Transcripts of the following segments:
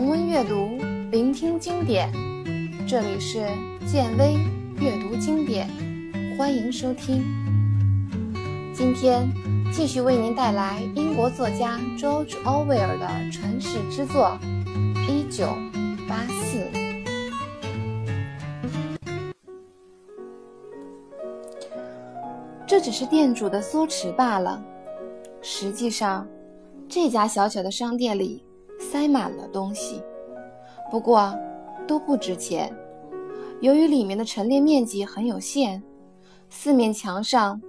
重温阅读，聆听经典。这里是建威阅读经典，欢迎收听。今天继续为您带来英国作家 George Orwell 的传世之作《一九八四》。这只是店主的缩持罢了。实际上，这家小小的商店里塞满了东西，不过都不值钱。由于里面的陈列面积很有限，四面墙上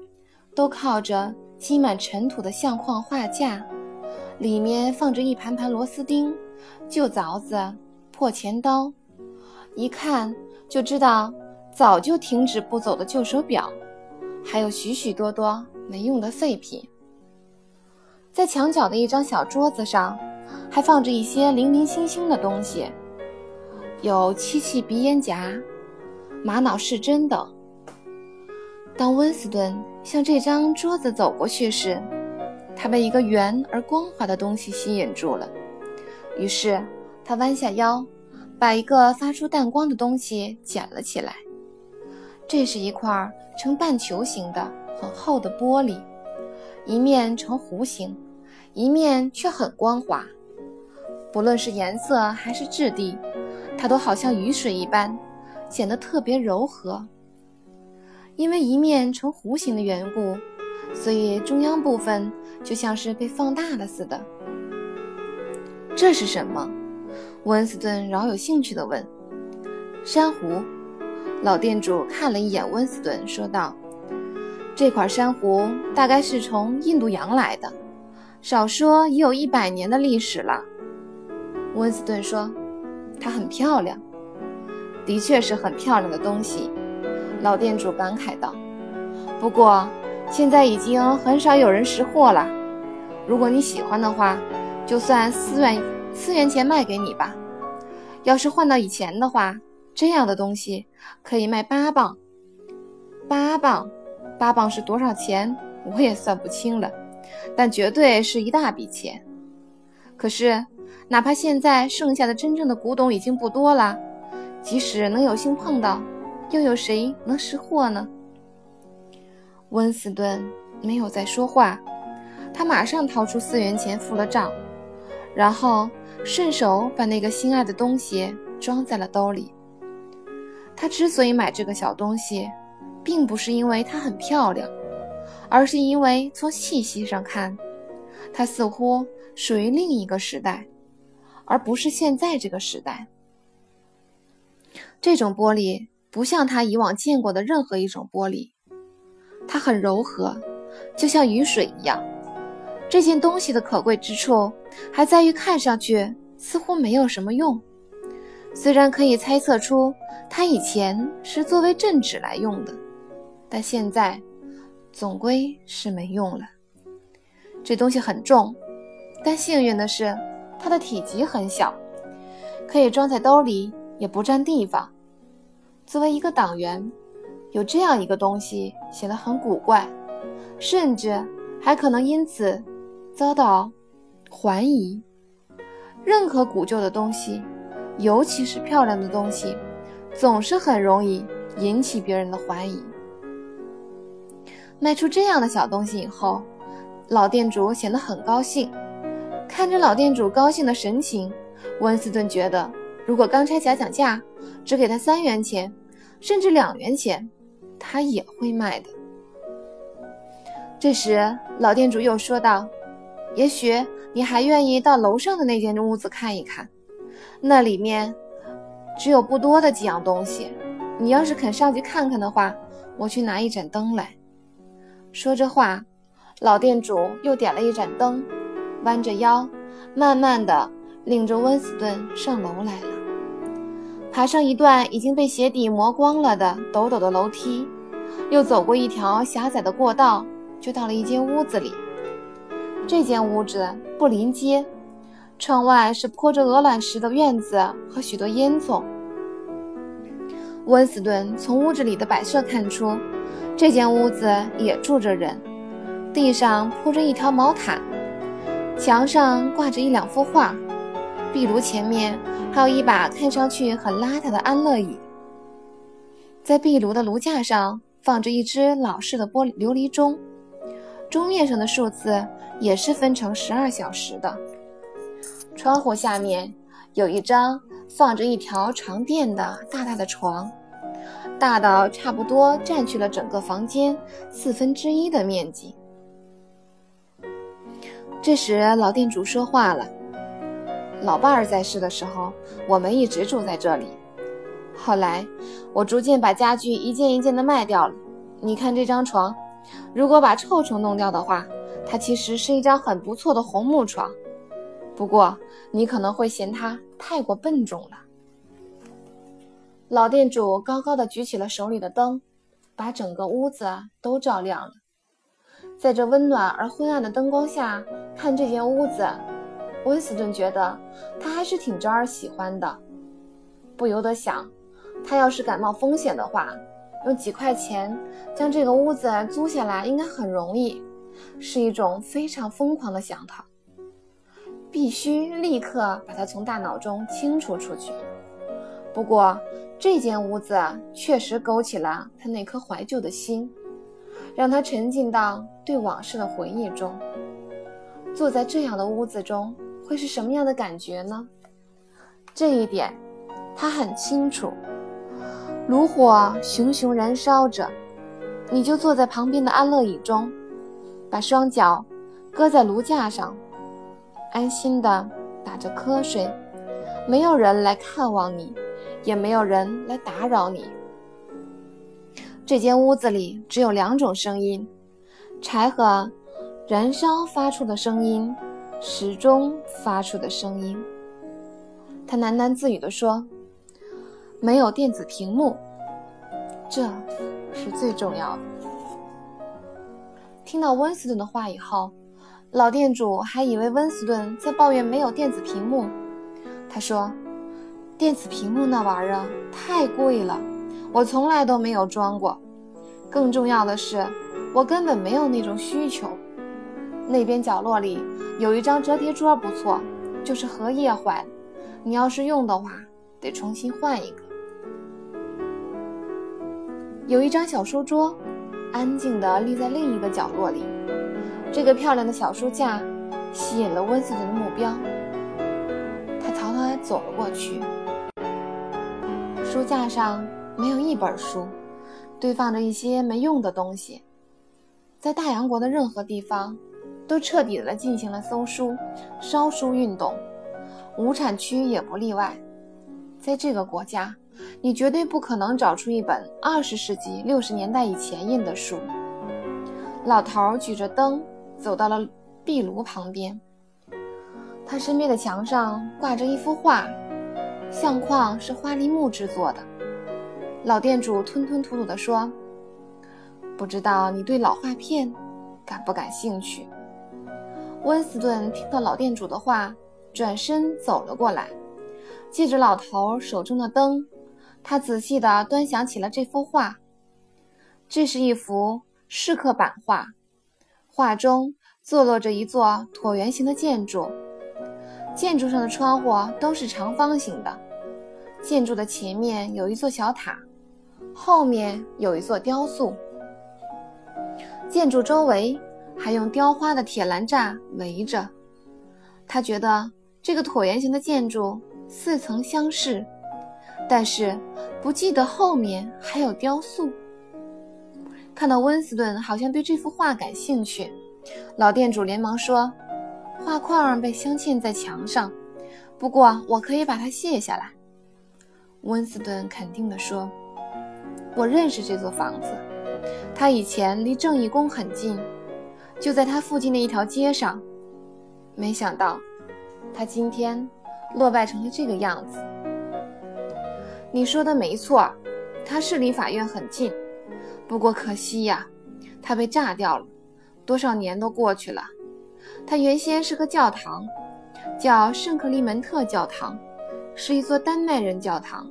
都靠着积满尘土的相框画架，里面放着一盘盘螺丝钉、旧凿子、破钱刀，一看就知道早就停止不走的旧手表，还有许许多多没用的废品。在墙角的一张小桌子上，还放着一些零零星星的东西，有漆器鼻烟夹、玛瑙饰针等。当温斯顿向这张桌子走过去时，他被一个圆而光滑的东西吸引住了。于是他弯下腰，把一个发出淡光的东西捡了起来。这是一块呈半球形的很厚的玻璃。一面呈弧形，一面却很光滑。不论是颜色还是质地，它都好像雨水一般，显得特别柔和。因为一面呈弧形的缘故，所以中央部分就像是被放大了似的。这是什么？温斯顿饶有兴趣地问。珊瑚。老店主看了一眼温斯顿，说道。这块珊瑚大概是从印度洋来的，少说也有一百年的历史了。温斯顿说：“它很漂亮，的确是很漂亮的东西。”老店主感慨道：“不过现在已经很少有人识货了。如果你喜欢的话，就算四元四元钱卖给你吧。要是换到以前的话，这样的东西可以卖八磅。八磅。”八磅是多少钱？我也算不清了，但绝对是一大笔钱。可是，哪怕现在剩下的真正的古董已经不多了，即使能有幸碰到，又有谁能识货呢？温斯顿没有再说话，他马上掏出四元钱付了账，然后顺手把那个心爱的东西装在了兜里。他之所以买这个小东西。并不是因为它很漂亮，而是因为从细细上看，它似乎属于另一个时代，而不是现在这个时代。这种玻璃不像他以往见过的任何一种玻璃，它很柔和，就像雨水一样。这件东西的可贵之处还在于看上去似乎没有什么用，虽然可以猜测出它以前是作为镇纸来用的。但现在，总归是没用了。这东西很重，但幸运的是，它的体积很小，可以装在兜里，也不占地方。作为一个党员，有这样一个东西显得很古怪，甚至还可能因此遭到怀疑。任何古旧的东西，尤其是漂亮的东西，总是很容易引起别人的怀疑。卖出这样的小东西以后，老店主显得很高兴。看着老店主高兴的神情，温斯顿觉得，如果钢差假讲价，只给他三元钱，甚至两元钱，他也会卖的。这时，老店主又说道：“也许你还愿意到楼上的那间屋子看一看，那里面只有不多的几样东西。你要是肯上去看看的话，我去拿一盏灯来。”说着话，老店主又点了一盏灯，弯着腰，慢慢地领着温斯顿上楼来了。爬上一段已经被鞋底磨光了的陡陡的楼梯，又走过一条狭窄的过道，就到了一间屋子里。这间屋子不临街，窗外是铺着鹅卵石的院子和许多烟囱。温斯顿从屋子里的摆设看出。这间屋子也住着人，地上铺着一条毛毯，墙上挂着一两幅画，壁炉前面还有一把看上去很邋遢的安乐椅，在壁炉的炉架上放着一只老式的玻璃琉璃钟，钟面上的数字也是分成十二小时的。窗户下面有一张放着一条床垫的大大的床，大到差不多占据了整个房间四分之一的面积。这时，老店主说话了。老伴儿在世的时候，我们一直住在这里。后来，我逐渐把家具一件一件的卖掉了。你看这张床，如果把臭虫弄掉的话，它其实是一张很不错的红木床。不过，你可能会嫌它太过笨重了。老店主高高的举起了手里的灯，把整个屋子都照亮了。在这温暖而昏暗的灯光下，看这间屋子。温斯顿觉得他还是挺招人喜欢的，不由得想，他要是敢冒风险的话，用几块钱将这个屋子租下来应该很容易，是一种非常疯狂的想法，必须立刻把它从大脑中清除出去。不过，这间屋子确实勾起了他那颗怀旧的心，让他沉浸到对往事的回忆中。坐在这样的屋子中。会是什么样的感觉呢？这一点他很清楚。炉火熊熊燃烧着，你就坐在旁边的安乐椅中，把双脚搁在炉架上，安心的打着瞌睡。没有人来看望你，也没有人来打扰你。这间屋子里只有两种声音：柴禾燃烧发出的声音。时钟发出的声音，他喃喃自语地说：“没有电子屏幕，这是最重要的。”听到温斯顿的话以后，老店主还以为温斯顿在抱怨没有电子屏幕。他说：“电子屏幕那玩意儿太贵了，我从来都没有装过。更重要的是，我根本没有那种需求。”那边角落里有一张折叠桌，不错，就是荷叶坏了。你要是用的话，得重新换一个。有一张小书桌，安静地立在另一个角落里。这个漂亮的小书架吸引了温斯顿的目标，他朝他走了过去。书架上没有一本书，堆放着一些没用的东西。在大洋国的任何地方。都彻底的进行了搜书、烧书运动，无产区也不例外。在这个国家，你绝对不可能找出一本二十世纪六十年代以前印的书。老头举着灯走到了壁炉旁边，他身边的墙上挂着一幅画，相框是花梨木制作的。老店主吞吞吐吐地说：“不知道你对老画片感不感兴趣？”温斯顿听到老店主的话，转身走了过来，借着老头手中的灯，他仔细地端详起了这幅画。这是一幅石刻版画，画中坐落着一座椭圆形的建筑，建筑上的窗户都是长方形的。建筑的前面有一座小塔，后面有一座雕塑。建筑周围。还用雕花的铁栏栅围着。他觉得这个椭圆形的建筑似曾相识，但是不记得后面还有雕塑。看到温斯顿好像对这幅画感兴趣，老店主连忙说：“画框被镶嵌在墙上，不过我可以把它卸下来。”温斯顿肯定地说：“我认识这座房子，它以前离正义宫很近。”就在它附近的一条街上，没想到，它今天落败成了这个样子。你说的没错，它是离法院很近，不过可惜呀，它被炸掉了。多少年都过去了，它原先是个教堂，叫圣克利门特教堂，是一座丹麦人教堂。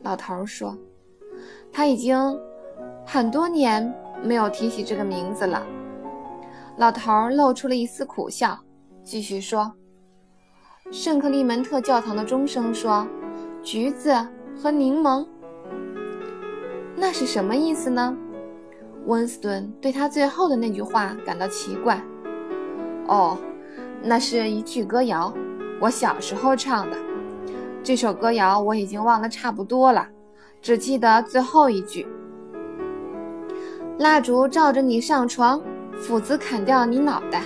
老头说，他已经很多年没有提起这个名字了。老头儿露出了一丝苦笑，继续说：“圣克利门特教堂的钟声说：“橘子和柠檬。”那是什么意思呢？温斯顿对他最后的那句话感到奇怪。哦，那是一句歌谣，我小时候唱的。这首歌谣我已经忘得差不多了，只记得最后一句：“蜡烛照着你上床，斧子砍掉你脑袋。”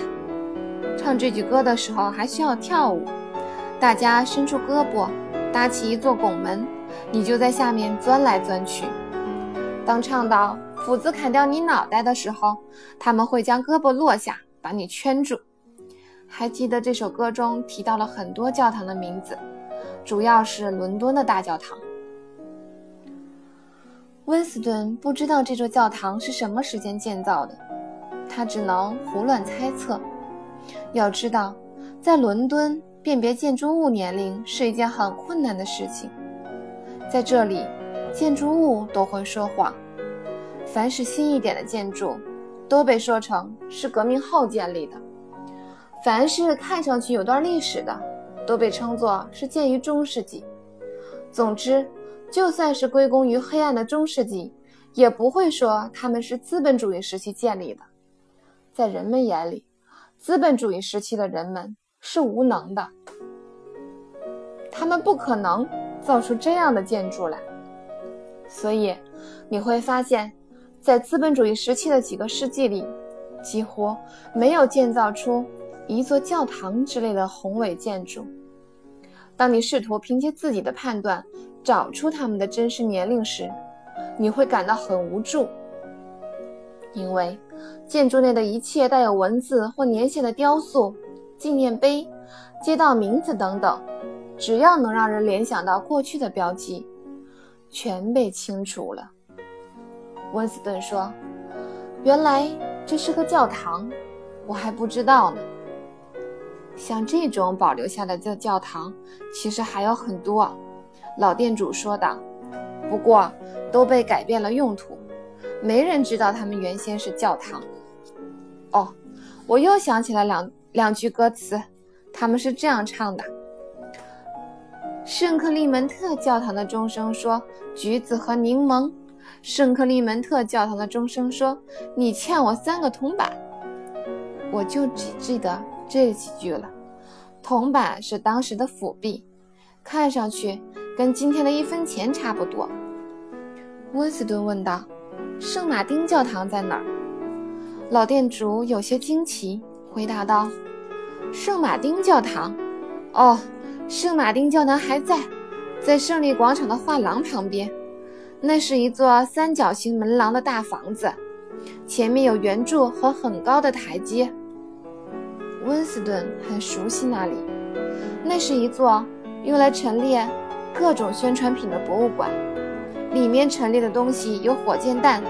唱这句歌的时候还需要跳舞，大家伸出胳膊，搭起一座拱门，你就在下面钻来钻去。当唱到“斧子砍掉你脑袋”的时候，他们会将胳膊落下，把你圈住。还记得这首歌中提到了很多教堂的名字，主要是伦敦的大教堂。温斯顿不知道这座教堂是什么时间建造的，他只能胡乱猜测。要知道，在伦敦辨别建筑物年龄是一件很困难的事情，在这里。建筑物都会说谎，凡是新一点的建筑，都被说成是革命后建立的；凡是看上去有段历史的，都被称作是建于中世纪。总之，就算是归功于黑暗的中世纪，也不会说他们是资本主义时期建立的。在人们眼里，资本主义时期的人们是无能的，他们不可能造出这样的建筑来。所以，你会发现，在资本主义时期的几个世纪里，几乎没有建造出一座教堂之类的宏伟建筑。当你试图凭借自己的判断找出他们的真实年龄时，你会感到很无助，因为建筑内的一切带有文字或年限的雕塑、纪念碑、街道名字等等，只要能让人联想到过去的标记。全被清除了。温斯顿说：“原来这是个教堂，我还不知道呢。像这种保留下来的教堂，其实还有很多。”老店主说道。“不过都被改变了用途，没人知道他们原先是教堂。”哦，我又想起了两两句歌词，他们是这样唱的。圣克利门特教堂的钟声说：“橘子和柠檬。”圣克利门特教堂的钟声说：“你欠我三个铜板。”我就只记得这几句了。铜板是当时的辅币，看上去跟今天的一分钱差不多。温斯顿问道：“圣马丁教堂在哪儿？”老店主有些惊奇，回答道：“圣马丁教堂，哦。”圣马丁教堂还在，在胜利广场的画廊旁边。那是一座三角形门廊的大房子，前面有圆柱和很高的台阶。温斯顿很熟悉那里，那是一座用来陈列各种宣传品的博物馆，里面陈列的东西有火箭弹、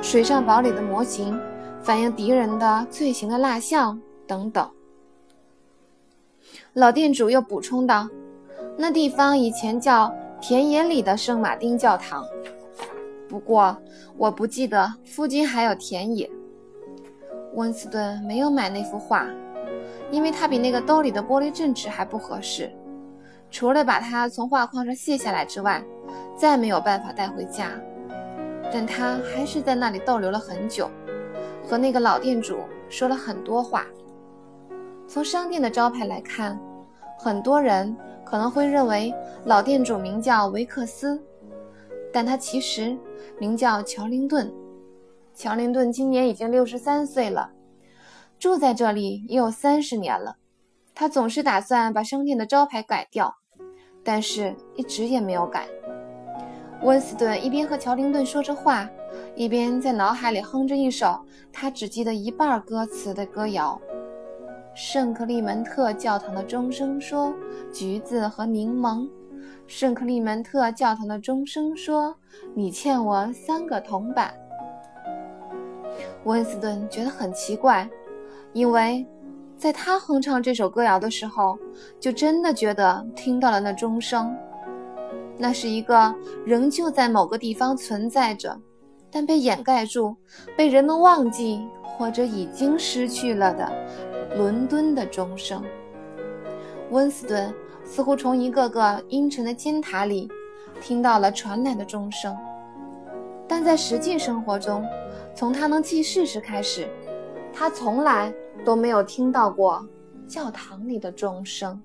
水上堡垒的模型、反映敌人的罪行的蜡像等等。老店主又补充道：“那地方以前叫田野里的圣马丁教堂，不过我不记得附近还有田野。”温斯顿没有买那幅画，因为它比那个兜里的玻璃镇纸还不合适。除了把它从画框上卸下来之外，再没有办法带回家。但他还是在那里逗留了很久，和那个老店主说了很多话。从商店的招牌来看，很多人可能会认为老店主名叫维克斯，但他其实名叫乔林顿。乔林顿今年已经六十三岁了，住在这里也有三十年了。他总是打算把商店的招牌改掉，但是一直也没有改。温斯顿一边和乔林顿说着话，一边在脑海里哼着一首他只记得一半歌词的歌谣。圣克利门特教堂的钟声说：“橘子和柠檬。”圣克利门特教堂的钟声说：“你欠我三个铜板。”温斯顿觉得很奇怪，因为在他哼唱这首歌谣的时候就真的觉得听到了那钟声。那是一个仍旧在某个地方存在着但被掩盖住被人们忘记或者已经失去了的伦敦的钟声。温斯顿似乎从一个个阴沉的金塔里听到了传来的钟声但在实际生活中从他能记事时开始他从来都没有听到过教堂里的钟声。